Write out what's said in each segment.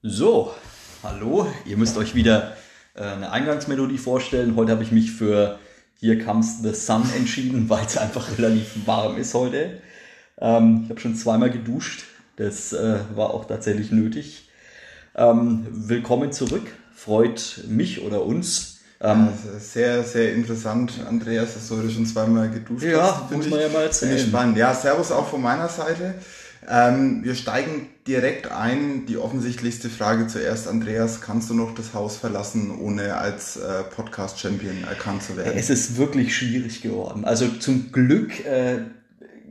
So, hallo. Ihr müsst euch wieder äh, eine Eingangsmelodie vorstellen. Heute habe ich mich für Here Comes the Sun entschieden, weil es einfach relativ warm ist heute. Ähm, ich habe schon zweimal geduscht. Das äh, war auch tatsächlich nötig. Ähm, willkommen zurück. Freut mich oder uns. Ähm, ja, sehr, sehr interessant, Andreas, dass du heute schon zweimal geduscht ja, hast. Ja, muss man ja mal erzählen. Finde ich spannend. Ja, Servus auch von meiner Seite. Ähm, wir steigen direkt ein. Die offensichtlichste Frage zuerst. Andreas, kannst du noch das Haus verlassen, ohne als äh, Podcast-Champion erkannt zu werden? Es ist wirklich schwierig geworden. Also zum Glück äh,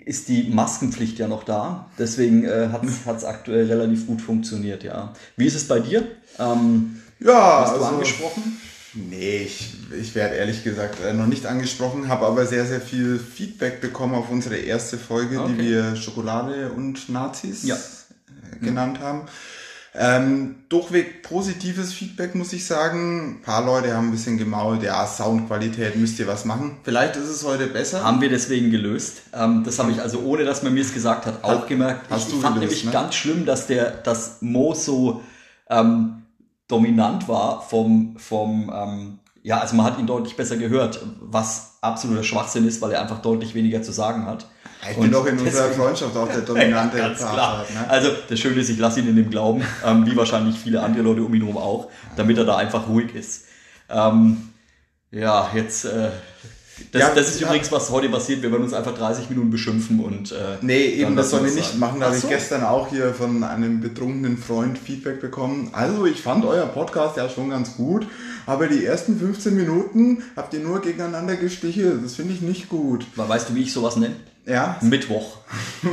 ist die Maskenpflicht ja noch da. Deswegen äh, hat es aktuell relativ gut funktioniert, ja. Wie ist es bei dir? Ähm, ja, hast du also, angesprochen? Nee, ich, ich werde ehrlich gesagt äh, noch nicht angesprochen, habe aber sehr, sehr viel Feedback bekommen auf unsere erste Folge, okay. die wir Schokolade und Nazis ja. Äh, genannt mhm. haben. Ähm, durchweg positives Feedback, muss ich sagen. Ein paar Leute haben ein bisschen gemault, ja, Soundqualität, müsst ihr was machen. Vielleicht ist es heute besser. Haben wir deswegen gelöst. Ähm, das habe ich also, ohne dass man mir es gesagt hat, auch hat, gemerkt. Hast ich, du ich fand gelöst, nämlich ne? ganz schlimm, dass der, das Mo so ähm, dominant war vom, vom ähm, ja, also man hat ihn deutlich besser gehört, was absoluter Schwachsinn ist, weil er einfach deutlich weniger zu sagen hat. Ich bin doch in unserer Freundschaft auch der dominante ja, Part. Ne? Also das Schöne ist, ich lasse ihn in dem Glauben, ähm, wie wahrscheinlich viele andere Leute um ihn herum auch, damit er da einfach ruhig ist. Ähm, ja, jetzt äh, das, ja, das ist ja. übrigens, was heute passiert. Wir werden uns einfach 30 Minuten beschimpfen und. Äh, nee, eben, das sollen wir nicht machen. Da habe ich gestern auch hier von einem betrunkenen Freund Feedback bekommen. Also, ich fand euer Podcast ja schon ganz gut, aber die ersten 15 Minuten habt ihr nur gegeneinander gestichelt. Das finde ich nicht gut. Weißt du, wie ich sowas nenne? Ja. Mittwoch.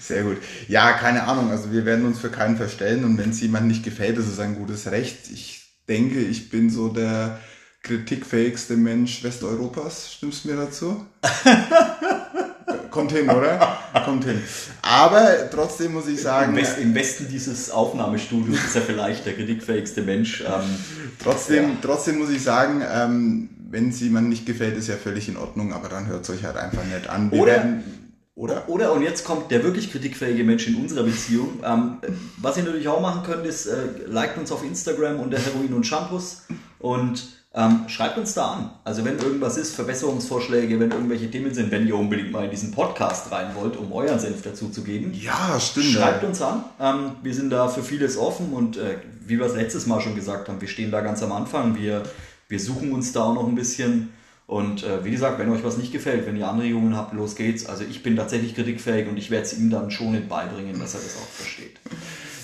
Sehr gut. Ja, keine Ahnung. Also, wir werden uns für keinen verstellen und wenn es jemand nicht gefällt, ist es ein gutes Recht. Ich denke, ich bin so der kritikfähigste Mensch Westeuropas. Stimmst du mir dazu? Kommt hin, oder? Kommt hin. Aber trotzdem muss ich sagen. Im, West, im Westen dieses Aufnahmestudios ist er vielleicht der kritikfähigste Mensch. Ähm, trotzdem, ja. trotzdem muss ich sagen, ähm, wenn es jemandem nicht gefällt, ist ja völlig in Ordnung, aber dann hört es euch halt einfach nicht an. Wir oder, werden, oder? Oder, und jetzt kommt der wirklich kritikfähige Mensch in unserer Beziehung. Ähm, was ihr natürlich auch machen könnt, ist, äh, liked uns auf Instagram unter Heroin und Shampoos und ähm, schreibt uns da an. Also wenn irgendwas ist, Verbesserungsvorschläge, wenn irgendwelche Themen sind, wenn ihr unbedingt mal in diesen Podcast rein wollt, um euren Senf dazu zu geben. Ja, stimmt. Schreibt uns an. Ähm, wir sind da für vieles offen und äh, wie wir es letztes Mal schon gesagt haben, wir stehen da ganz am Anfang. Wir, wir suchen uns da auch noch ein bisschen. Und äh, wie gesagt, wenn euch was nicht gefällt, wenn ihr Anregungen habt, los geht's. Also ich bin tatsächlich kritikfähig und ich werde es ihm dann schon beibringen, dass er das auch versteht.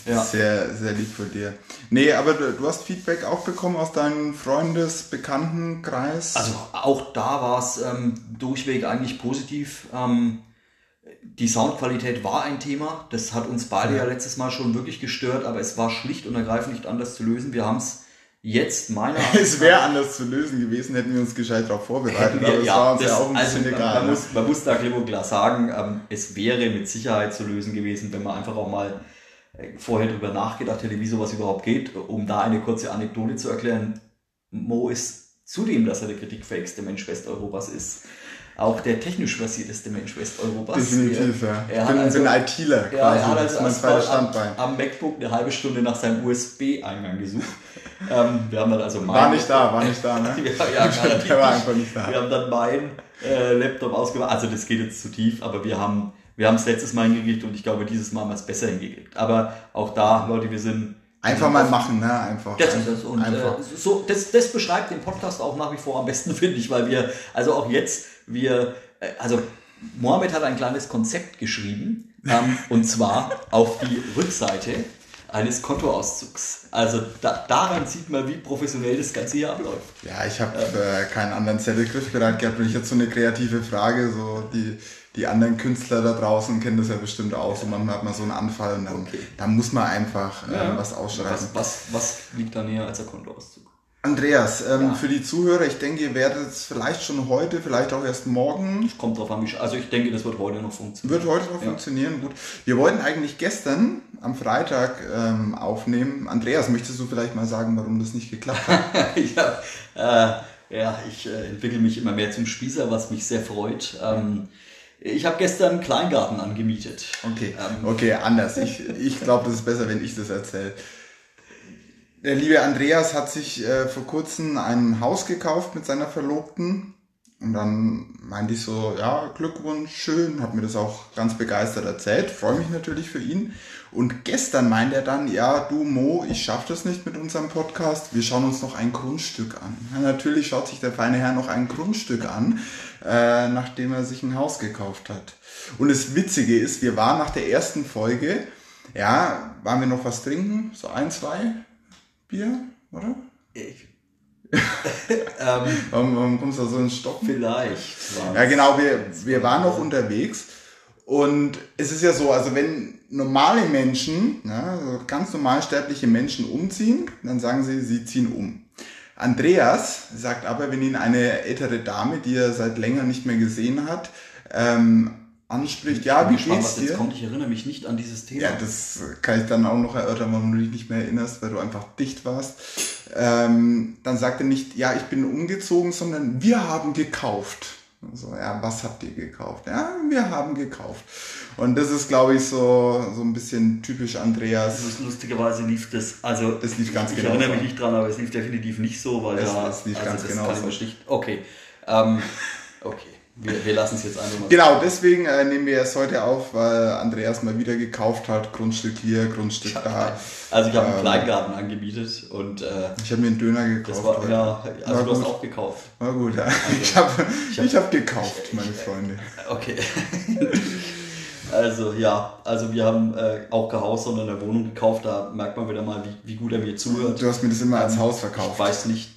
Ja. Sehr, sehr lieb von dir. Nee, aber du, du hast Feedback auch bekommen aus deinem Freundes-, Bekanntenkreis? Also auch da war es ähm, durchweg eigentlich positiv. Ähm, die Soundqualität war ein Thema. Das hat uns beide ja. ja letztes Mal schon wirklich gestört, aber es war schlicht und ergreifend nicht anders zu lösen. Wir haben es jetzt meiner Es wäre anders zu lösen gewesen, hätten wir uns gescheit darauf vorbereitet, wir, aber es ja, war uns das, ja auch ein also bisschen egal. Man, ne? muss, man muss da klipp und klar sagen, ähm, es wäre mit Sicherheit zu lösen gewesen, wenn man einfach auch mal vorher darüber nachgedacht hätte, wie sowas überhaupt geht, um da eine kurze Anekdote zu erklären. Mo ist zudem, dass er der kritikfähigste Mensch Westeuropas ist, auch der technisch versierteste Mensch Westeuropas. Definitiv, ja. Er ich bin, also, bin ITler quasi, ja, er hat also das ist mein Standbein. Am, am MacBook eine halbe Stunde nach seinem USB-Eingang gesucht. ähm, wir haben dann also mein, War nicht da, war nicht da, ne? ja, ja, der war einfach nicht da. Wir haben dann meinen äh, Laptop ausgemacht, also das geht jetzt zu tief, aber wir haben wir haben es letztes Mal hingekriegt und ich glaube, dieses Mal haben wir es besser hingekriegt. Aber auch da, Leute, wir sind. Einfach mal machen, ne? Einfach. Das das. Und Einfach. Äh, so, das, das beschreibt den Podcast auch nach wie vor am besten, finde ich, weil wir, also auch jetzt, wir, äh, also Mohammed hat ein kleines Konzept geschrieben, ähm, und zwar auf die Rückseite eines Kontoauszugs. Also da, daran sieht man, wie professionell das Ganze hier abläuft. Ja, ich habe äh, keinen anderen Zettel griffbereit gehabt, wenn ich jetzt so eine kreative Frage, so die die anderen Künstler da draußen kennen das ja bestimmt auch. So manchmal hat man so einen Anfall und dann, okay. dann muss man einfach äh, ja. was ausschreiben. Was, was, was, liegt da näher als der Kontoauszug? Andreas, ähm, ja. für die Zuhörer, ich denke, ihr werdet es vielleicht schon heute, vielleicht auch erst morgen. Das kommt drauf an, also ich denke, das wird heute noch funktionieren. Wird heute noch ja. funktionieren, gut. Wir wollten eigentlich gestern am Freitag ähm, aufnehmen. Andreas, möchtest du vielleicht mal sagen, warum das nicht geklappt hat? ja, äh, ja, ich äh, entwickle mich immer mehr zum Spießer, was mich sehr freut. Ähm, Ich habe gestern einen Kleingarten angemietet. Okay, ähm, okay, anders. Ich, ich glaube, das ist besser, wenn ich das erzähle. Der liebe Andreas hat sich äh, vor kurzem ein Haus gekauft mit seiner Verlobten. Und dann meinte ich so, ja, Glückwunsch, schön, hat mir das auch ganz begeistert erzählt, freue mich natürlich für ihn. Und gestern meint er dann, ja, du Mo, ich schaffe das nicht mit unserem Podcast, wir schauen uns noch ein Grundstück an. Ja, natürlich schaut sich der feine Herr noch ein Grundstück an, äh, nachdem er sich ein Haus gekauft hat. Und das Witzige ist, wir waren nach der ersten Folge, ja, waren wir noch was trinken? So ein, zwei Bier, oder? Ich. ähm, warum, warum kommst du da so ins Stock? Vielleicht. Ja, genau, wir, wir waren noch unterwegs. Und es ist ja so, also wenn normale Menschen, ja, also ganz normal sterbliche Menschen umziehen, dann sagen sie, sie ziehen um. Andreas sagt aber, wenn ihn eine ältere Dame, die er seit länger nicht mehr gesehen hat, ähm, anspricht, ja, wie gespannt, geht's dir? Kommt, ich erinnere mich nicht an dieses Thema. Ja, das kann ich dann auch noch erörtern, warum du dich nicht mehr erinnerst, weil du einfach dicht warst. Ähm, dann sagt er nicht, ja, ich bin umgezogen, sondern wir haben gekauft. So, ja, was habt ihr gekauft? Ja, wir haben gekauft. Und das ist, glaube ich, so, so ein bisschen typisch Andreas. Das ist, lustigerweise lief das, also. Das lief ganz ich genau. Ich erinnere mich nicht dran, aber es lief definitiv nicht so, weil es, da. Es lief also ganz genau so. Okay. Ähm, okay. Wir, wir lassen es jetzt einfach mal. Genau, deswegen äh, nehmen wir es heute auf, weil Andreas mal wieder gekauft hat. Grundstück hier, Grundstück da. Also ich habe ähm, einen Kleingarten angemietet und äh, ich habe mir einen Döner gekauft. War, ja, also war du gut. hast auch gekauft. War gut, ja. Also, ich habe ich hab, ich hab gekauft, ich, meine Freunde. Okay. Also ja, also wir haben äh, auch kein Haus, sondern eine Wohnung gekauft. Da merkt man wieder mal, wie, wie gut er mir zuhört. Du hast mir das immer als ähm, Haus verkauft. Ich weiß nicht,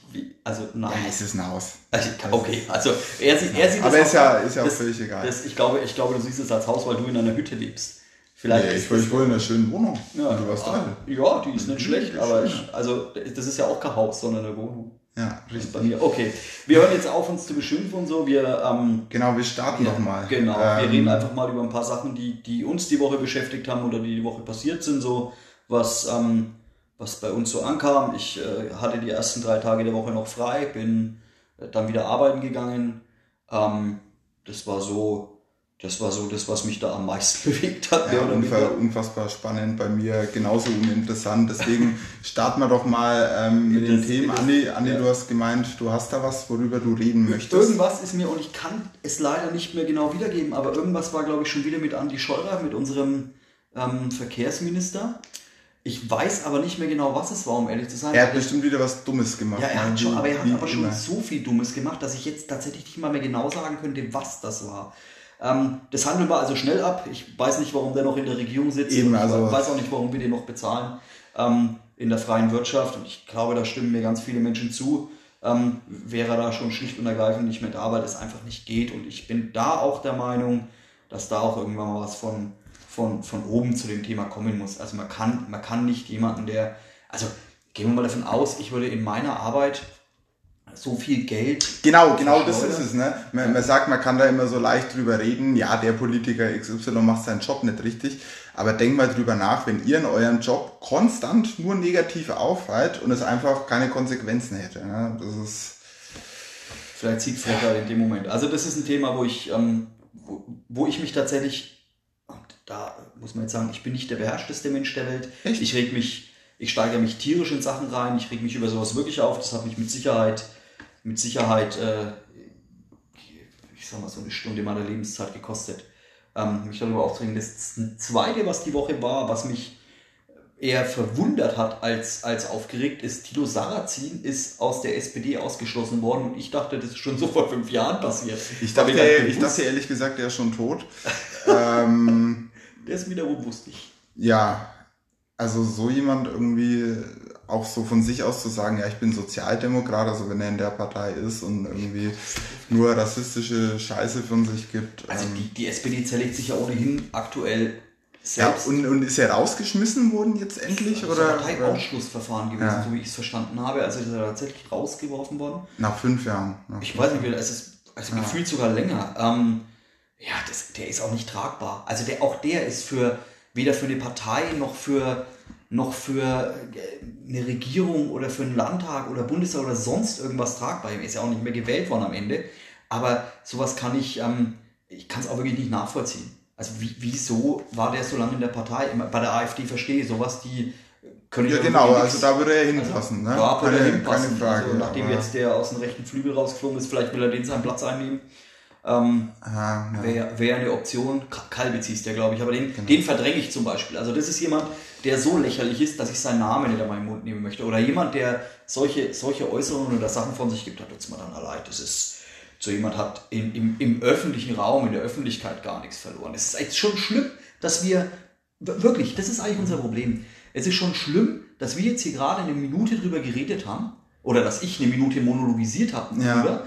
also nein. Ja, es ist ein Haus. Also, okay, also er sieht, er sieht Aber ist ja, ist ja auch das, völlig egal. Das, ich, glaube, ich glaube, du siehst es als Haus, weil du in einer Hütte lebst. Vielleicht nee, ich, ich wohne in einer schönen Wohnung. Ja, du warst da. Ja, die ist nicht schlecht, aber ich, also das ist ja auch kein Haus, sondern eine Wohnung. Ja, richtig. Bei mir. Okay, wir hören jetzt auf, uns zu beschimpfen und so. Wir, ähm, genau, wir starten wir, doch mal. Genau, ähm, wir reden einfach mal über ein paar Sachen, die, die uns die Woche beschäftigt haben oder die die Woche passiert sind, so was, ähm, was bei uns so ankam. Ich äh, hatte die ersten drei Tage der Woche noch frei, bin äh, dann wieder arbeiten gegangen. Ähm, das war so das war so das, was mich da am meisten bewegt hat. Ja, unfassbar, unfassbar spannend, bei mir genauso uninteressant. Deswegen starten wir doch mal ähm, mit den Themen. Andi, Andi ja. du hast gemeint, du hast da was, worüber du reden möchtest. Irgendwas ist mir, und ich kann es leider nicht mehr genau wiedergeben, aber irgendwas war, glaube ich, schon wieder mit Andi Scheurer, mit unserem ähm, Verkehrsminister. Ich weiß aber nicht mehr genau, was es war, um ehrlich zu sein. Er hat bestimmt wieder was Dummes gemacht. Ja, er hat schon, aber er hat aber schon so viel Dummes gemacht, dass ich jetzt tatsächlich nicht mal mehr genau sagen könnte, was das war. Ähm, das handeln wir also schnell ab. Ich weiß nicht, warum der noch in der Regierung sitzt. Eben, also ich weiß auch nicht, warum wir den noch bezahlen ähm, in der freien Wirtschaft. Und ich glaube, da stimmen mir ganz viele Menschen zu. Ähm, wäre da schon schlicht und ergreifend nicht mehr da, weil es einfach nicht geht. Und ich bin da auch der Meinung, dass da auch irgendwann mal was von, von, von oben zu dem Thema kommen muss. Also man kann, man kann nicht jemanden, der, also gehen wir mal davon aus, ich würde in meiner Arbeit so viel Geld. Genau, genau das ist es. Ne? Man, man, sagt, man kann da immer so leicht drüber reden, ja, der Politiker XY macht seinen Job nicht richtig. Aber denkt mal drüber nach, wenn ihr in eurem Job konstant nur negativ auffällt und es einfach keine Konsequenzen hätte. Ne? Das ist. Vielleicht zieht Frecker in dem Moment. Also das ist ein Thema, wo ich, ähm, wo, wo ich mich tatsächlich, da muss man jetzt sagen, ich bin nicht der beherrschteste Mensch der Welt. Echt? Ich reg mich, ich steigere mich tierisch in Sachen rein, ich reg mich über sowas wirklich auf. Das hat mich mit Sicherheit mit Sicherheit, äh, ich sag mal, so eine Stunde meiner Lebenszeit gekostet, ähm, mich darüber aufzuregen. Das zweite, was die Woche war, was mich eher verwundert hat als, als aufgeregt, ist, Tilo Sarrazin ist aus der SPD ausgeschlossen worden und ich dachte, das ist schon so vor fünf Jahren passiert. Ich dachte, ich, ich dachte ehrlich gesagt, der ist schon tot. ähm, der ist wiederum wusste ich. Ja, also so jemand irgendwie auch so von sich aus zu sagen, ja, ich bin Sozialdemokrat, also wenn er in der Partei ist und irgendwie nur rassistische Scheiße von sich gibt. Also ähm, die, die SPD zerlegt sich ja ohnehin aktuell selbst. Ja, und, und ist er rausgeschmissen worden jetzt endlich? Das ist oder? ein Parteiausschlussverfahren gewesen, ja. so wie ich es verstanden habe. Also ist er tatsächlich rausgeworfen worden. Nach fünf Jahren. Nach ich fünf weiß nicht, es ist also ja. gefühlt sogar länger. Ähm, ja, das, der ist auch nicht tragbar. Also der, auch der ist für weder für eine Partei noch für noch für äh, eine Regierung oder für einen Landtag oder Bundestag oder sonst irgendwas tragbar. Er ist ja auch nicht mehr gewählt worden am Ende. Aber sowas kann ich, ähm, ich kann es auch wirklich nicht nachvollziehen. Also wie, wieso war der so lange in der Partei? Bei der AfD verstehe ich sowas, die können Ja genau, also da würde er hinpassen. Also, ne? Da würde er hinpassen. Keine Frage. Also, nachdem jetzt der aus dem rechten Flügel rausgeflogen ist, vielleicht will er den seinen Platz einnehmen. Ähm, ja. Wäre wär eine Option. Kalbitz hieß der, glaube ich, aber den, genau. den verdränge ich zum Beispiel. Also das ist jemand, der so lächerlich ist, dass ich seinen Namen nicht in meinen Mund nehmen möchte. Oder jemand, der solche, solche Äußerungen oder Sachen von sich gibt, da tut es mir dann leid. Das ist, so jemand hat in, im, im öffentlichen Raum, in der Öffentlichkeit gar nichts verloren. Es ist echt schon schlimm, dass wir, wirklich, das ist eigentlich unser Problem. Es ist schon schlimm, dass wir jetzt hier gerade eine Minute drüber geredet haben, oder dass ich eine Minute monologisiert habe ja.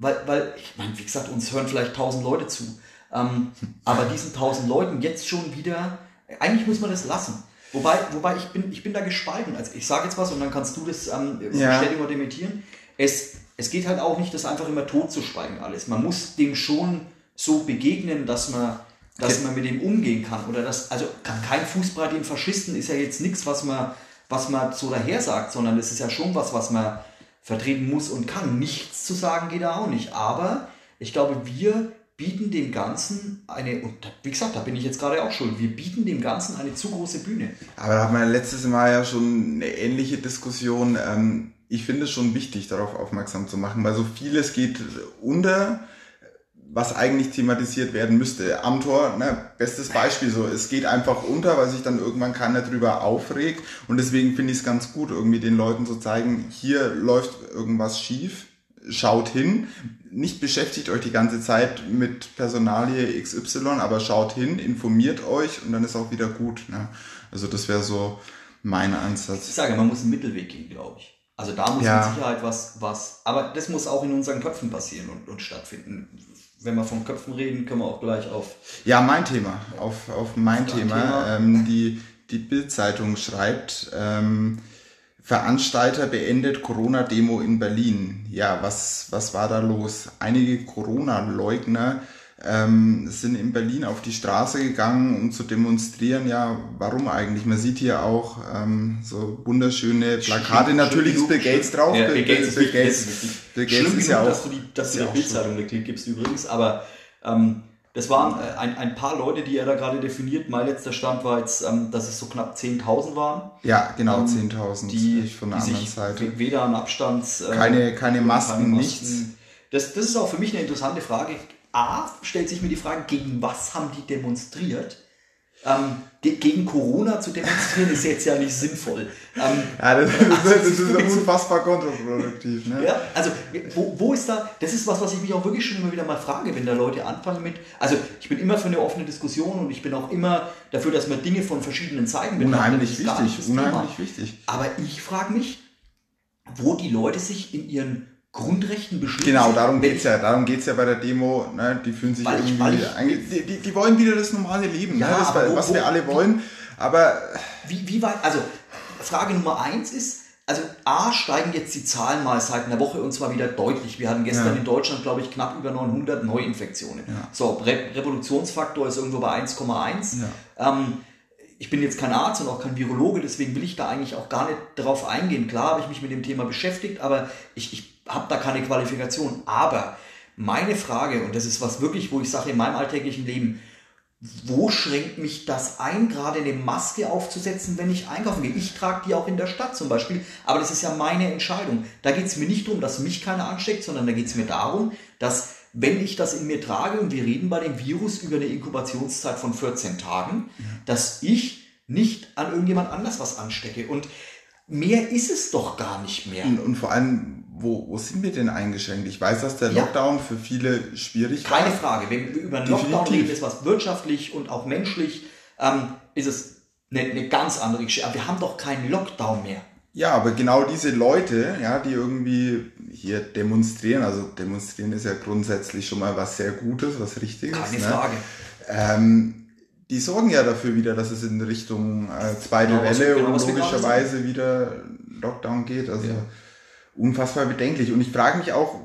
Weil, weil, ich meine, wie gesagt, uns hören vielleicht tausend Leute zu. Ähm, aber diesen tausend Leuten jetzt schon wieder, eigentlich muss man das lassen. Wobei, wobei ich bin, ich bin da gespalten. Also ich sage jetzt was und dann kannst du das ähm, ja. bestätigen oder dementieren. Es, es geht halt auch nicht, das einfach immer tot zu schweigen alles. Man muss dem schon so begegnen, dass man, dass man mit dem umgehen kann. Oder das, also kein Fußball den Faschisten ist ja jetzt nichts, was man, was man so daher sagt, sondern es ist ja schon was, was man vertreten muss und kann. Nichts zu sagen geht da auch nicht. Aber ich glaube, wir bieten dem Ganzen eine, und wie gesagt, da bin ich jetzt gerade auch schon, wir bieten dem Ganzen eine zu große Bühne. Aber da haben wir letztes Mal ja schon eine ähnliche Diskussion. Ähm, ich finde es schon wichtig, darauf aufmerksam zu machen, weil so vieles geht unter, was eigentlich thematisiert werden müsste. Am Tor, ne, bestes Beispiel so, es geht einfach unter, weil sich dann irgendwann keiner drüber aufregt und deswegen finde ich es ganz gut, irgendwie den Leuten zu zeigen, hier läuft irgendwas schief, schaut hin, nicht beschäftigt euch die ganze Zeit mit Personalie XY, aber schaut hin, informiert euch und dann ist auch wieder gut. Ne? Also das wäre so mein Ansatz. Ich sage, man muss einen Mittelweg gehen, glaube ich. Also da muss ja. mit Sicherheit was, was, aber das muss auch in unseren Köpfen passieren und, und stattfinden. Wenn wir von Köpfen reden, können wir auch gleich auf. Ja, mein Thema, auf, auf mein Thema. Thema. Ähm, die die Bildzeitung schreibt, ähm, Veranstalter beendet Corona-Demo in Berlin. Ja, was, was war da los? Einige Corona-Leugner ähm, sind in Berlin auf die Straße gegangen, um zu demonstrieren. Ja, warum eigentlich? Man sieht hier auch ähm, so wunderschöne Plakate. Natürlich ist Bill Gates drauf. Ja, Bill, Gates, Bill, Gates, Bill Gates Schlimm ist ja auch, dass du die, dass du die Bildzeitung gibst übrigens, aber ähm, das waren äh, ein, ein paar Leute, die er da gerade definiert. Mein letzter Stand war jetzt, ähm, dass es so knapp 10.000 waren. Ja, genau, ähm, 10.000. Die, von der die anderen Seite. Weder an Abstands... Äh, keine, keine Masken, keine Masken, nichts. Das, das ist auch für mich eine interessante Frage. A, stellt sich mir die Frage, gegen was haben die demonstriert? Ähm, gegen Corona zu demonstrieren ist jetzt ja nicht sinnvoll. Ähm, ja, das, das, das ist unfassbar kontraproduktiv. Ne? Ja, also wo, wo ist da, das ist was, was ich mich auch wirklich schon immer wieder mal frage, wenn da Leute anfangen mit, also ich bin immer für eine offene Diskussion und ich bin auch immer dafür, dass man Dinge von verschiedenen Seiten betrachtet. Unheimlich wichtig, unheimlich wichtig. Aber ich frage mich, wo die Leute sich in ihren Grundrechten beschließen. Genau, darum geht's ja. Darum geht's ja bei der Demo. Ne? Die fühlen sich weil irgendwie. Ich, die, die, die, wollen wieder das normale Leben, ja, ne? das, wo, was wo, wir alle wollen. Aber. Wie, wie weit. Also, Frage Nummer eins ist. Also A steigen jetzt die Zahlen mal seit einer Woche und zwar wieder deutlich. Wir hatten gestern ja. in Deutschland, glaube ich, knapp über 900 Neuinfektionen. Ja. So, Re Revolutionsfaktor ist irgendwo bei 1,1. Ja. Ähm, ich bin jetzt kein Arzt und auch kein Virologe, deswegen will ich da eigentlich auch gar nicht darauf eingehen. Klar habe ich mich mit dem Thema beschäftigt, aber ich, ich habe da keine Qualifikation. Aber meine Frage, und das ist was wirklich, wo ich sage, in meinem alltäglichen Leben, wo schränkt mich das ein, gerade eine Maske aufzusetzen, wenn ich einkaufen gehe? Ich trage die auch in der Stadt zum Beispiel, aber das ist ja meine Entscheidung. Da geht es mir nicht darum, dass mich keiner ansteckt, sondern da geht es mir darum, dass wenn ich das in mir trage und wir reden bei dem Virus über eine Inkubationszeit von 14 Tagen, dass ich nicht an irgendjemand anders was anstecke. Und mehr ist es doch gar nicht mehr. Und, und vor allem, wo, wo sind wir denn eingeschränkt? Ich weiß, dass der Lockdown ja. für viele schwierig war. Keine Frage. Wenn wir über einen Definitiv. Lockdown reden, ist was wirtschaftlich und auch menschlich, ähm, ist es eine, eine ganz andere Geschichte. Aber wir haben doch keinen Lockdown mehr. Ja, aber genau diese Leute, ja, die irgendwie hier demonstrieren, also demonstrieren ist ja grundsätzlich schon mal was sehr Gutes, was Richtiges. Keine ne? Frage. Ähm, die sorgen ja dafür wieder, dass es in Richtung äh, zweite genau, Welle genau, und logischerweise wieder Lockdown geht. Also ja. Unfassbar bedenklich. Und ich frage mich auch,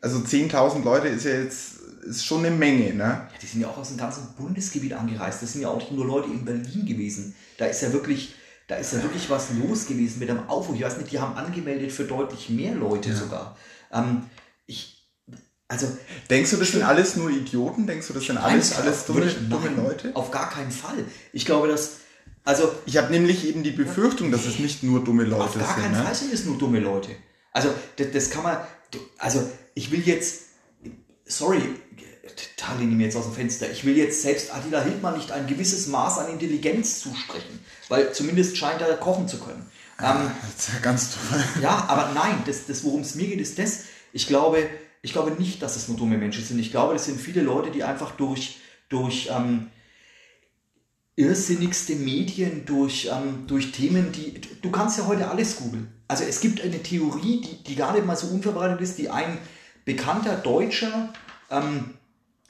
also 10.000 Leute ist ja jetzt ist schon eine Menge, ne? Ja, die sind ja auch aus dem ganzen Bundesgebiet angereist. Das sind ja auch nicht nur Leute in Berlin gewesen. Da ist ja wirklich, da ist ja wirklich was los gewesen mit einem Aufruf. Ich weiß nicht, die haben angemeldet für deutlich mehr Leute ja. sogar. Ähm, ich, Also, Denkst du, das sind alles nur Idioten? Denkst du, das sind alles, alles dumme, dumme Leute? Auf gar keinen Fall. Ich glaube, dass. Also, ich habe nämlich eben die Befürchtung, dass es nicht nur dumme Leute sind. Auf gar keinen ne? Fall sind es nur dumme Leute. Also, das, das kann man. Also, ich will jetzt. Sorry, da lehne ich mir jetzt aus dem Fenster. Ich will jetzt selbst Attila Hildmann nicht ein gewisses Maß an Intelligenz zusprechen, weil zumindest scheint er kochen zu können. Ähm, das ist ja ganz toll. Ja, aber nein, das, das worum es mir geht, ist das. Ich glaube, ich glaube nicht, dass es nur dumme Menschen sind. Ich glaube, es sind viele Leute, die einfach durch, durch ähm, irrsinnigste Medien, durch, ähm, durch Themen, die. Du kannst ja heute alles googeln. Also es gibt eine Theorie, die, die gar nicht mal so unverbreitet ist, die ein bekannter Deutscher ähm,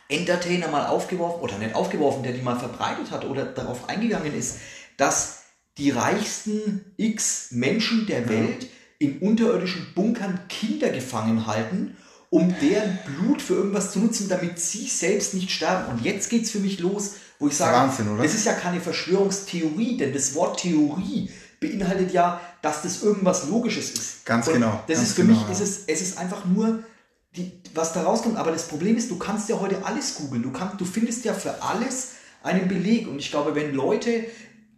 Entertainer mal aufgeworfen, oder nicht aufgeworfen, der die mal verbreitet hat oder darauf eingegangen ist, dass die reichsten X Menschen der Welt in unterirdischen Bunkern Kinder gefangen halten, um deren Blut für irgendwas zu nutzen, damit sie selbst nicht sterben. Und jetzt geht es für mich los, wo ich sage, Wahnsinn, oder? das ist ja keine Verschwörungstheorie, denn das Wort Theorie beinhaltet ja, dass das irgendwas Logisches ist. Ganz Und genau. Das ist für genau, mich, ist es, es ist einfach nur, die, was da rauskommt. Aber das Problem ist, du kannst ja heute alles googeln. Du, du findest ja für alles einen Beleg. Und ich glaube, wenn Leute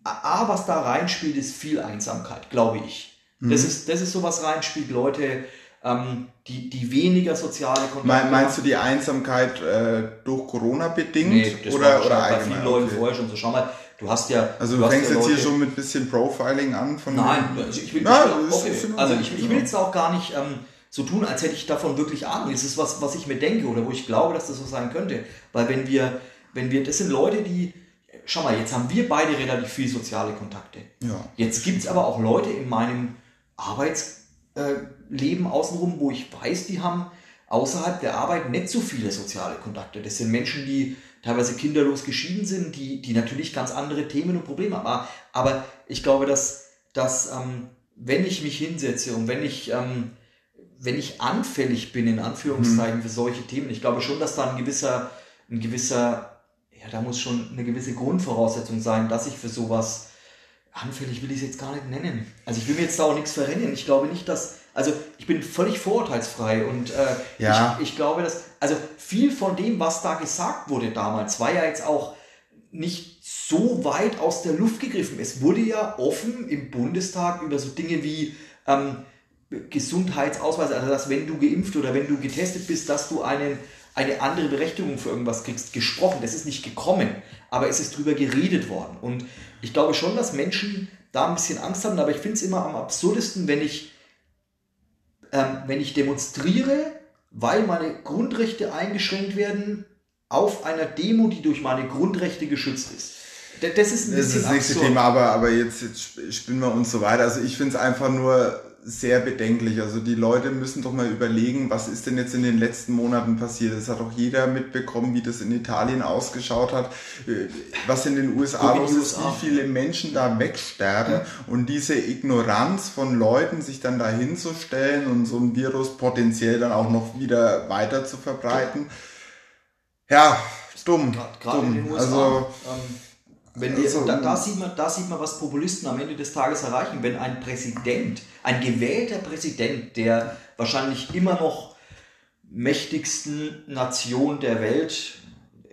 A, was da reinspielt, ist viel Einsamkeit, glaube ich. Mhm. Das, ist, das ist so, was reinspielt, Leute, ähm, die, die weniger soziale Kontakte Meinst du die Einsamkeit äh, durch Corona bedingt? Nee, das oder, oder bei vielen Leuten okay. vorher schon so. Schau mal, du hast ja. Also du, fängst ja jetzt Leute, hier schon mit ein bisschen Profiling an von. Nein, also ich will, Na, ich okay. also ich, ich will jetzt auch gar nicht ähm, so tun, als hätte ich davon wirklich Ahnung. Es ist was, was ich mir denke oder wo ich glaube, dass das so sein könnte. Weil wenn wir, wenn wir, das sind Leute, die schau mal, jetzt haben wir beide relativ viel soziale Kontakte. Ja. Jetzt gibt es aber auch Leute in meinem Arbeitsleben außenrum, wo ich weiß, die haben außerhalb der Arbeit nicht so viele soziale Kontakte. Das sind Menschen, die teilweise kinderlos geschieden sind, die, die natürlich ganz andere Themen und Probleme haben. Aber ich glaube, dass, dass ähm, wenn ich mich hinsetze und wenn ich, ähm, wenn ich anfällig bin, in Anführungszeichen, mhm. für solche Themen, ich glaube schon, dass da ein gewisser, ein gewisser ja, da muss schon eine gewisse Grundvoraussetzung sein, dass ich für sowas anfällig will ich es jetzt gar nicht nennen. Also ich will mir jetzt da auch nichts verrennen. Ich glaube nicht, dass, also ich bin völlig vorurteilsfrei und äh, ja. ich, ich glaube, dass, also viel von dem, was da gesagt wurde damals, war ja jetzt auch nicht so weit aus der Luft gegriffen. Es wurde ja offen im Bundestag über so Dinge wie ähm, Gesundheitsausweise, also dass wenn du geimpft oder wenn du getestet bist, dass du einen eine andere Berechtigung für irgendwas kriegst, gesprochen. Das ist nicht gekommen, aber es ist drüber geredet worden. Und ich glaube schon, dass Menschen da ein bisschen Angst haben, aber ich finde es immer am absurdesten, wenn ich, ähm, wenn ich demonstriere, weil meine Grundrechte eingeschränkt werden, auf einer Demo, die durch meine Grundrechte geschützt ist. Das ist ein bisschen Das ist das nächste absurd. Thema, aber, aber jetzt, jetzt spinnen wir uns so weiter. Also ich finde es einfach nur sehr bedenklich. Also die Leute müssen doch mal überlegen, was ist denn jetzt in den letzten Monaten passiert. Es hat doch jeder mitbekommen, wie das in Italien ausgeschaut hat, äh, was in den USA los ist, wie viele Menschen da wegsterben ja. und diese Ignoranz von Leuten, sich dann da hinzustellen und so ein Virus potenziell dann auch noch wieder weiter zu verbreiten. Ja, dumm. Gerade dumm. in den USA. Also, ähm wenn wir, also, da, da, sieht man, da sieht man, was Populisten am Ende des Tages erreichen. Wenn ein Präsident, ein gewählter Präsident, der wahrscheinlich immer noch mächtigsten Nation der Welt,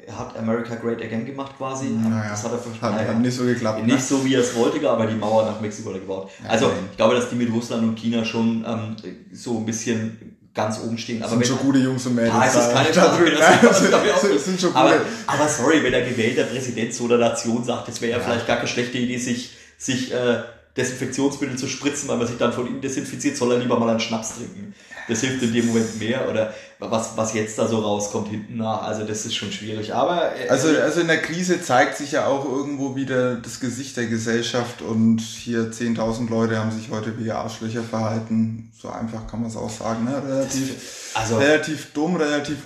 er hat America Great Again gemacht quasi. Naja, das hat er hat, naja, nicht so geklappt. Nicht ne? so wie er es wollte, aber die Mauer nach Mexiko gebaut. Ja, also nein. ich glaube, dass die mit Russland und China schon ähm, so ein bisschen ganz oben stehen. Aber sind wenn, schon gute Jungs und Mädels. Es ist keine da drüben. Das, das, das, sind schon. Aber, aber sorry, wenn der gewählte Präsident so einer Nation sagt, es wäre ja, ja, vielleicht gar keine schlechte Idee, sich, sich äh, Desinfektionsmittel zu spritzen, weil man sich dann von ihm desinfiziert, soll er lieber mal einen Schnaps trinken. Das hilft in dem Moment mehr. Oder was, was jetzt da so rauskommt hinten nach. Also das ist schon schwierig. Aber äh, also, also in der Krise zeigt sich ja auch irgendwo wieder das Gesicht der Gesellschaft und hier 10.000 Leute haben sich heute wie Arschlöcher verhalten. So einfach kann man es auch sagen. Ne? Relativ, also, relativ dumm, relativ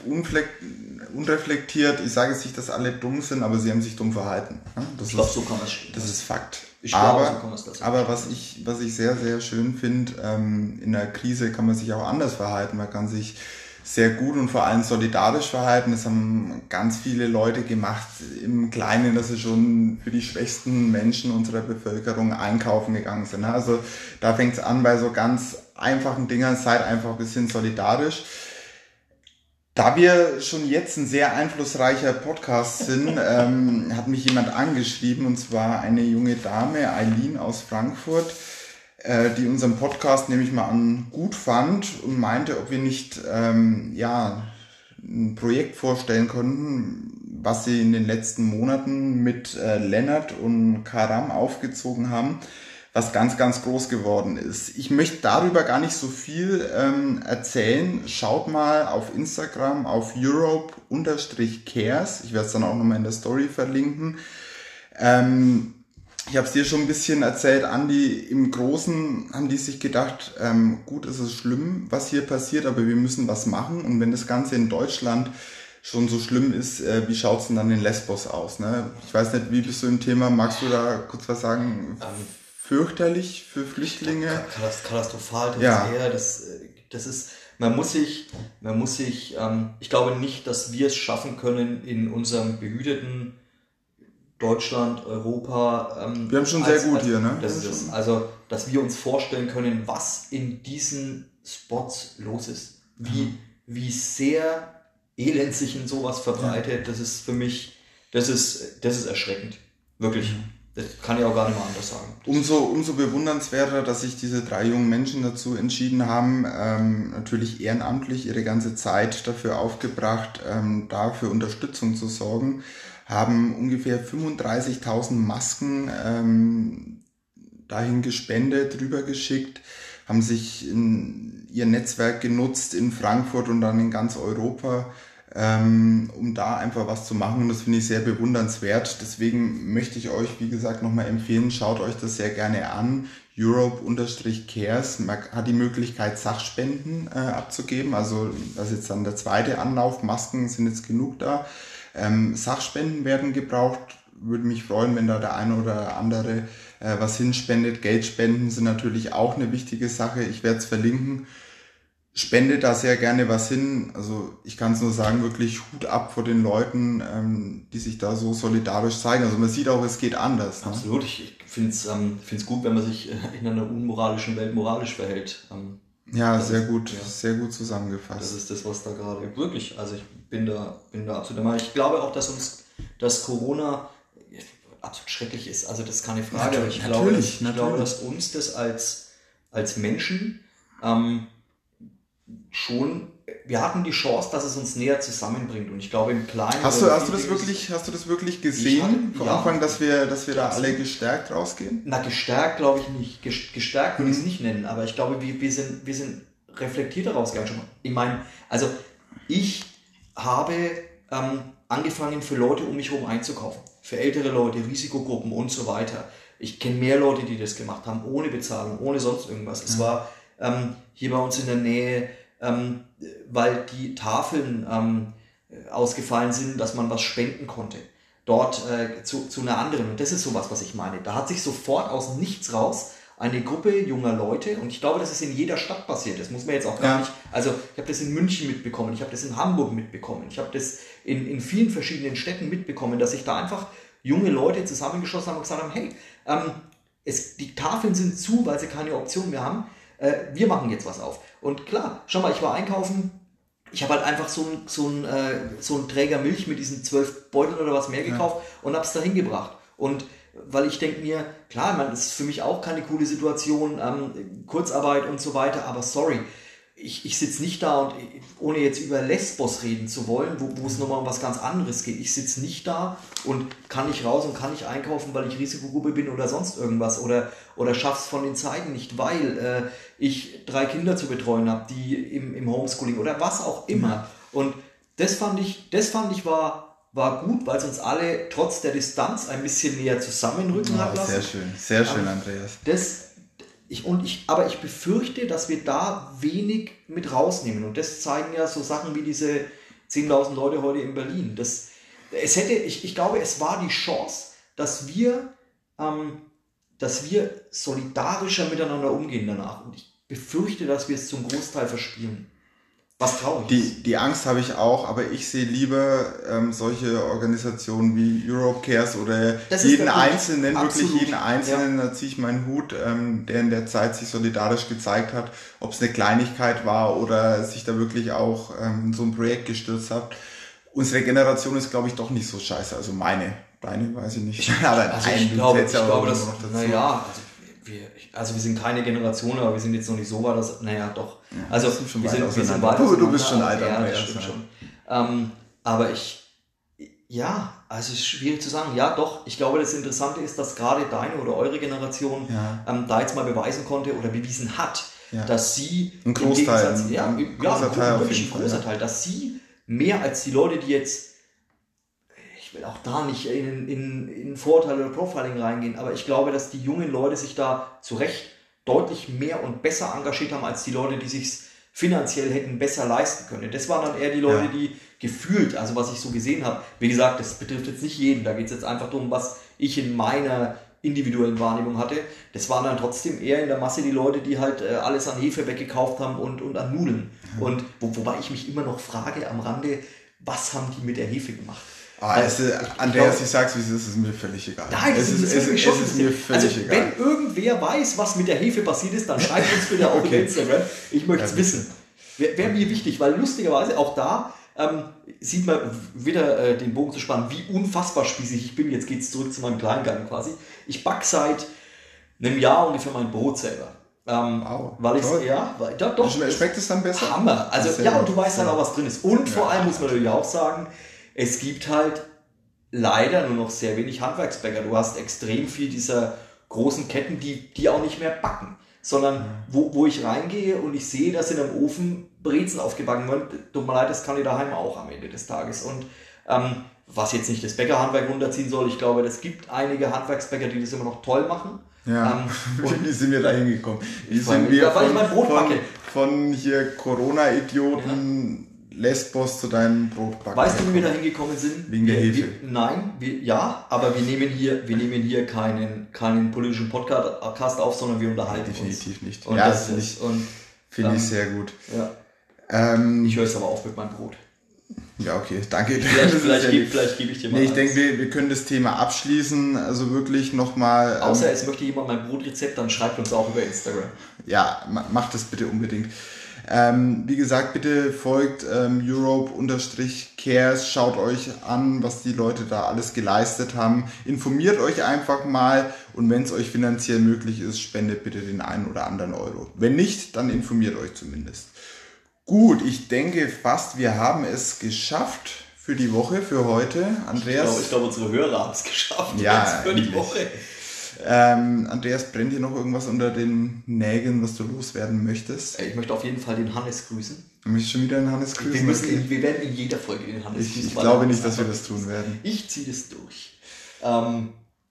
unreflektiert. Ich sage jetzt nicht, dass alle dumm sind, aber sie haben sich dumm verhalten. Ne? Das ich glaube, so kann man es Das ist Fakt. Ich aber, glaube, so aber was ich, was ich sehr, sehr schön finde, ähm, in der Krise kann man sich auch anders verhalten. Man kann sich sehr gut und vor allem solidarisch verhalten. Das haben ganz viele Leute gemacht im Kleinen, dass sie schon für die schwächsten Menschen unserer Bevölkerung einkaufen gegangen sind. Also da fängt es an bei so ganz einfachen Dingen, seid einfach ein bisschen solidarisch. Da wir schon jetzt ein sehr einflussreicher Podcast sind, ähm, hat mich jemand angeschrieben und zwar eine junge Dame, Eileen aus Frankfurt, äh, die unseren Podcast, nehme ich mal an, gut fand und meinte, ob wir nicht ähm, ja, ein Projekt vorstellen konnten, was sie in den letzten Monaten mit äh, Lennart und Karam aufgezogen haben was ganz, ganz groß geworden ist. Ich möchte darüber gar nicht so viel ähm, erzählen. Schaut mal auf Instagram auf Europe-Cares. Ich werde es dann auch nochmal in der Story verlinken. Ähm, ich habe es dir schon ein bisschen erzählt, Andi, im Großen haben die sich gedacht, ähm, gut, es ist schlimm, was hier passiert, aber wir müssen was machen. Und wenn das Ganze in Deutschland schon so schlimm ist, äh, wie schaut's denn dann in Lesbos aus? Ne? Ich weiß nicht, wie bist du im Thema? Magst du da kurz was sagen? Ähm, fürchterlich für Flüchtlinge. Katastrophal, das ja. ist eher, das, das ist, man muss sich, man muss sich, ähm, ich glaube nicht, dass wir es schaffen können in unserem behüteten Deutschland, Europa. Ähm, wir haben schon als, sehr gut als, hier, ne? Das ist es. Also, dass wir uns vorstellen können, was in diesen Spots los ist. Wie, mhm. wie sehr Elend sich in sowas verbreitet, ja. das ist für mich, das ist, das ist erschreckend. Wirklich. Mhm. Das kann ich auch gar nicht mehr anders sagen. Umso, umso bewundernswerter, dass sich diese drei jungen Menschen dazu entschieden haben, ähm, natürlich ehrenamtlich ihre ganze Zeit dafür aufgebracht, ähm, da für Unterstützung zu sorgen, haben ungefähr 35.000 Masken ähm, dahin gespendet, rübergeschickt, haben sich in ihr Netzwerk genutzt in Frankfurt und dann in ganz Europa ähm, um da einfach was zu machen. Und das finde ich sehr bewundernswert. Deswegen möchte ich euch, wie gesagt, nochmal empfehlen, schaut euch das sehr gerne an. Europe-Cares hat die Möglichkeit, Sachspenden äh, abzugeben. Also das ist jetzt dann der zweite Anlauf. Masken sind jetzt genug da. Ähm, Sachspenden werden gebraucht. Würde mich freuen, wenn da der eine oder andere äh, was hinspendet. Geldspenden sind natürlich auch eine wichtige Sache. Ich werde es verlinken spende da sehr gerne was hin. Also ich kann es nur sagen, wirklich Hut ab vor den Leuten, ähm, die sich da so solidarisch zeigen. Also man sieht auch, es geht anders. Ne? Absolut. Ich, ich finde es ähm, gut, wenn man sich äh, in einer unmoralischen Welt moralisch verhält. Ähm, ja, sehr ist, gut, ja. sehr gut zusammengefasst. Das ist das, was da gerade wirklich. Also ich bin da, bin da absolut der Meinung. Ich glaube auch, dass uns, dass Corona absolut schrecklich ist. Also das ist keine Frage. Natürlich, aber ich glaube, dass, ich glaube, dass uns das als als Menschen ähm, schon, wir hatten die Chance, dass es uns näher zusammenbringt. Und ich glaube, im Kleinen. Hast du, hast du das wirklich, hast du das wirklich gesehen hatte, ja, Anfang, dass wir, dass wir da alle gestärkt rausgehen? Na, gestärkt glaube ich nicht. Gestärkt würde ich es mhm. nicht nennen, aber ich glaube, wir, wir sind, wir sind reflektierter rausgegangen. Ich meine, also ich habe ähm, angefangen, für Leute um mich herum einzukaufen. Für ältere Leute, Risikogruppen und so weiter. Ich kenne mehr Leute, die das gemacht haben, ohne Bezahlung, ohne sonst irgendwas. Es war ähm, hier bei uns in der Nähe ähm, weil die Tafeln ähm, ausgefallen sind, dass man was spenden konnte. Dort äh, zu, zu einer anderen. Und das ist sowas, was ich meine. Da hat sich sofort aus nichts raus eine Gruppe junger Leute, und ich glaube, das ist in jeder Stadt passiert. Das muss man jetzt auch gar ja. nicht. Also, ich habe das in München mitbekommen, ich habe das in Hamburg mitbekommen, ich habe das in, in vielen verschiedenen Städten mitbekommen, dass sich da einfach junge Leute zusammengeschossen haben und gesagt haben: hey, ähm, es, die Tafeln sind zu, weil sie keine Option mehr haben. Äh, wir machen jetzt was auf. Und klar, schau mal, ich war einkaufen, ich habe halt einfach so einen so äh, so ein Träger Milch mit diesen zwölf Beuteln oder was mehr gekauft ja. und habe es dahin gebracht. Und weil ich denke mir, klar, man, das ist für mich auch keine coole Situation, ähm, Kurzarbeit und so weiter, aber sorry, ich, ich sitze nicht da und ohne jetzt über Lesbos reden zu wollen, wo, wo es nochmal um was ganz anderes geht. Ich sitze nicht da und kann nicht raus und kann nicht einkaufen, weil ich Risikogruppe bin oder sonst irgendwas oder, oder schaff's von den Zeiten nicht, weil äh, ich drei Kinder zu betreuen habe, die im, im Homeschooling oder was auch immer. Und das fand ich, das fand ich war, war gut, weil es uns alle trotz der Distanz ein bisschen näher zusammenrücken oh, hat lassen. Sehr schön, sehr schön, Andreas. Das, ich, und ich, aber ich befürchte, dass wir da wenig mit rausnehmen. Und das zeigen ja so Sachen wie diese 10.000 Leute heute in Berlin. Das, es hätte, ich, ich glaube, es war die Chance, dass wir, ähm, dass wir solidarischer miteinander umgehen danach. Und ich befürchte, dass wir es zum Großteil verspielen. Was traurig die, die Angst habe ich auch, aber ich sehe lieber ähm, solche Organisationen wie Europe Cares oder jeden Einzelnen, Absolut. wirklich jeden Einzelnen, ja. da ziehe ich meinen Hut, ähm, der in der Zeit sich solidarisch gezeigt hat, ob es eine Kleinigkeit war oder sich da wirklich auch ähm, in so ein Projekt gestürzt hat. Unsere Generation ist, glaube ich, doch nicht so scheiße, also meine. Deine weiß ich nicht. aber also ich, glaube, ich glaube, dass, naja, also wir, also wir sind keine Generation, aber wir sind jetzt noch nicht so weit, dass, naja, doch. Ja, also sind schon wir, sind, wir sind weit du, du bist schon alter. Ja, das stimmt schon. Ähm, aber ich, ja, also es ist schwierig zu sagen. Ja, doch, ich glaube, das Interessante ist, dass gerade deine oder eure Generation ja. ähm, da jetzt mal beweisen konnte oder bewiesen hat, ja. dass sie ein Großteil, im ja, ein großer ja, Teil wirklich ein großer Teil, dass sie mehr als die Leute, die jetzt ich will auch da nicht in, in, in Vorteile oder Profiling reingehen, aber ich glaube, dass die jungen Leute sich da zu Recht deutlich mehr und besser engagiert haben als die Leute, die sich finanziell hätten besser leisten können. Das waren dann eher die Leute, ja. die gefühlt, also was ich so gesehen habe, wie gesagt, das betrifft jetzt nicht jeden, da geht es jetzt einfach darum, was ich in meiner individuellen Wahrnehmung hatte. Das waren dann trotzdem eher in der Masse die Leute, die halt äh, alles an Hefe weggekauft haben und, und an Nudeln. Ja. Und wo, wobei ich mich immer noch frage am Rande, was haben die mit der Hefe gemacht? Ah, es, ich, Andreas, ich, ich sag's wie es ist, ist mir völlig egal. Nein, es, ist, es, es, es ist mir völlig also, egal. Wenn irgendwer weiß, was mit der Hefe passiert ist, dann schreibt uns bitte auch okay. auf Instagram. Ich möchte es ja, wissen. Wäre wär mir wichtig, weil lustigerweise auch da ähm, sieht man wieder äh, den Bogen zu spannen, wie unfassbar spießig ich bin. Jetzt geht es zurück zu meinem Kleingarten quasi. Ich back seit einem Jahr ungefähr mein Brot selber. Ähm, wow, weil ich ja, weil, ja, doch. Schmeckt es dann besser? Hammer. Also ja, und du weißt halt auch, was drin ist. Und ja. vor allem muss man natürlich auch sagen, es gibt halt leider nur noch sehr wenig Handwerksbäcker. Du hast extrem viel dieser großen Ketten, die, die auch nicht mehr backen, sondern wo, wo ich reingehe und ich sehe, dass in einem Ofen Brezen aufgebacken werden. Tut mir leid, das kann ich daheim auch am Ende des Tages. Und ähm, was jetzt nicht das Bäckerhandwerk runterziehen soll, ich glaube, es gibt einige Handwerksbäcker, die das immer noch toll machen. Ja, ähm, wie sind wir da hingekommen? Wie sind wir von, von, von, hier Corona-Idioten Lesbos zu deinem Brotbacken. Weißt du, wie wir da hingekommen sind? Wegen der Hefe. Wir, nein, wir, ja, aber wir nehmen hier, wir nehmen hier keinen, keinen politischen Podcast auf, sondern wir unterhalten Definitiv uns. nicht. Und ja, das ist, finde ich sehr gut. Ja. Ähm, ich höre es aber auf mit meinem Brot. Ja, okay, danke. Vielleicht, vielleicht, gebe, vielleicht gebe ich dir mal. Nee, ich denke, wir, wir können das Thema abschließen. Also wirklich nochmal. Außer ähm, es möchte jemand mein Brotrezept, dann schreibt uns auch über Instagram. Ja, macht das bitte unbedingt. Ähm, wie gesagt, bitte folgt ähm, Europe-Cares, schaut euch an, was die Leute da alles geleistet haben. Informiert euch einfach mal und wenn es euch finanziell möglich ist, spendet bitte den einen oder anderen Euro. Wenn nicht, dann informiert euch zumindest. Gut, ich denke fast, wir haben es geschafft für die Woche, für heute. Andreas. Ich glaube, glaub, unsere Hörer haben es geschafft ja, für die Woche. Ähm, Andreas, brennt dir noch irgendwas unter den Nägeln, was du loswerden möchtest? Ich möchte auf jeden Fall den Hannes grüßen. Du möchtest schon wieder den Hannes grüßen? Wir, müssen wir werden in jeder Folge den Hannes ich, grüßen. Ich glaube nicht, dass wir das tun werden. Ich ziehe das durch. Ähm,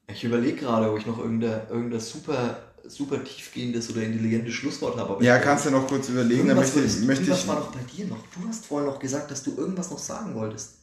ich überlege gerade, ob ich noch irgendein, irgendein super super tiefgehendes oder intelligentes Schlusswort habe. ja, kannst du noch kurz überlegen. Irgendwas, möchte, möchte irgendwas ich, war noch bei dir noch. Du hast vorhin noch gesagt, dass du irgendwas noch sagen wolltest.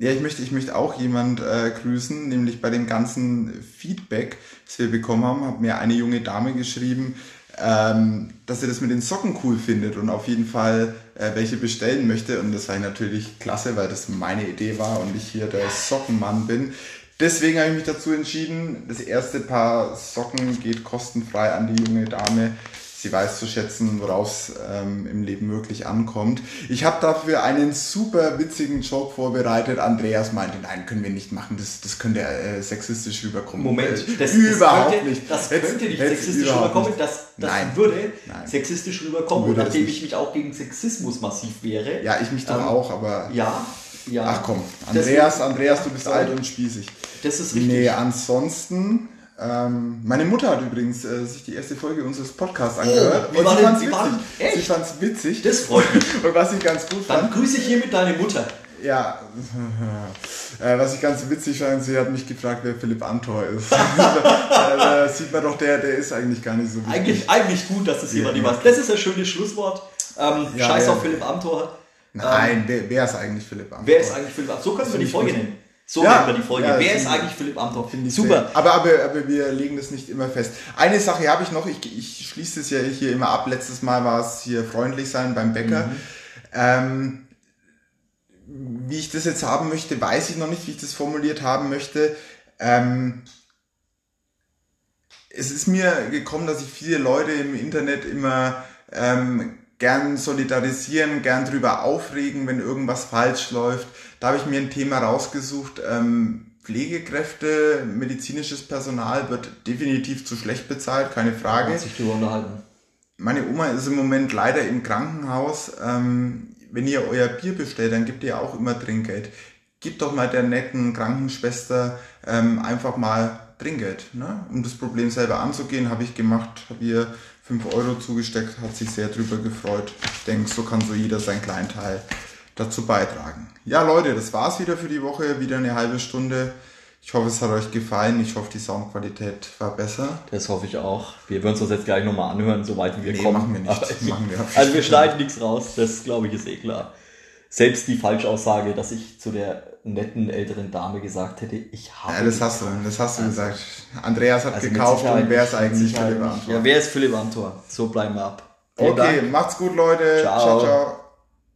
Ja, ich möchte, ich möchte auch jemand äh, grüßen, nämlich bei dem ganzen Feedback, das wir bekommen haben, hat mir eine junge Dame geschrieben, ähm, dass sie das mit den Socken cool findet und auf jeden Fall äh, welche bestellen möchte. Und das war natürlich klasse, weil das meine Idee war und ich hier der Sockenmann bin. Deswegen habe ich mich dazu entschieden, das erste Paar Socken geht kostenfrei an die junge Dame sie weiß zu schätzen, woraus ähm, im Leben wirklich ankommt. Ich habe dafür einen super witzigen Joke vorbereitet. Andreas meinte, nein, können wir nicht machen, das, das könnte äh, sexistisch rüberkommen. Moment, das, überhaupt das könnte, nicht. Das könnte jetzt, nicht sexistisch rüberkommen, das, das nein. würde nein. sexistisch rüberkommen, würde nachdem ich mich auch gegen Sexismus massiv wehre. Ja, ich mich doch ähm, auch, aber... Ja, ja. Ach komm, Andreas, Andreas, du bist alt und spießig. Das ist richtig. Nee, ansonsten ähm, meine Mutter hat übrigens äh, sich die erste Folge unseres Podcasts oh, angehört. Oh, und sie fand es witzig. Sie fand es witzig. Das freut mich. und was ich ganz gut fand. Dann grüße ich hiermit deine Mutter. Ja, äh, was ich ganz witzig fand, sie hat mich gefragt, wer Philipp Amthor ist. da sieht man doch, der, der ist eigentlich gar nicht so wichtig. Eigentlich, eigentlich gut, dass das jemand ja. weiß. Das ist ein schönes Schlusswort. Ähm, ja, Scheiß ja. auf Philipp Amthor. Nein, ähm, wer, wer, ist eigentlich Philipp Amthor? Wer ist eigentlich Philipp Amthor? So können wir die Folge nennen. So ja, wir die Folge. Ja, Wer ist eigentlich Philipp Amthor? Super. Aber, aber, aber wir legen das nicht immer fest. Eine Sache habe ich noch, ich, ich schließe es ja hier immer ab. Letztes Mal war es hier freundlich sein beim Bäcker. Mhm. Ähm, wie ich das jetzt haben möchte, weiß ich noch nicht, wie ich das formuliert haben möchte. Ähm, es ist mir gekommen, dass sich viele Leute im Internet immer ähm, gern solidarisieren, gern drüber aufregen, wenn irgendwas falsch läuft. Da habe ich mir ein Thema rausgesucht. Ähm, Pflegekräfte, medizinisches Personal wird definitiv zu schlecht bezahlt, keine Frage. Sich drüber unterhalten. Meine Oma ist im Moment leider im Krankenhaus. Ähm, wenn ihr euer Bier bestellt, dann gebt ihr auch immer Trinkgeld. Gebt doch mal der netten Krankenschwester ähm, einfach mal Trinkgeld. Ne? Um das Problem selber anzugehen, habe ich gemacht, habe ihr 5 Euro zugesteckt, hat sich sehr drüber gefreut. Ich denke, so kann so jeder seinen kleinen Teil dazu beitragen. Ja, Leute, das war's wieder für die Woche. Wieder eine halbe Stunde. Ich hoffe, es hat euch gefallen. Ich hoffe, die Soundqualität war besser. Das hoffe ich auch. Wir würden es uns jetzt gleich nochmal anhören, soweit wir nee, kommen. Machen wir nicht. machen wir also wir schneiden nichts raus. Das glaube ich ist eh klar. Selbst die Falschaussage, dass ich zu der netten älteren Dame gesagt hätte, ich habe. Ja, das hast du, das hast du also, gesagt. Andreas hat also gekauft und wer ist eigentlich Philipp Antor? Ja, wer ist Philipp Antor? So bleiben wir ab. Vielen okay, Dank. macht's gut, Leute. ciao. ciao. ciao.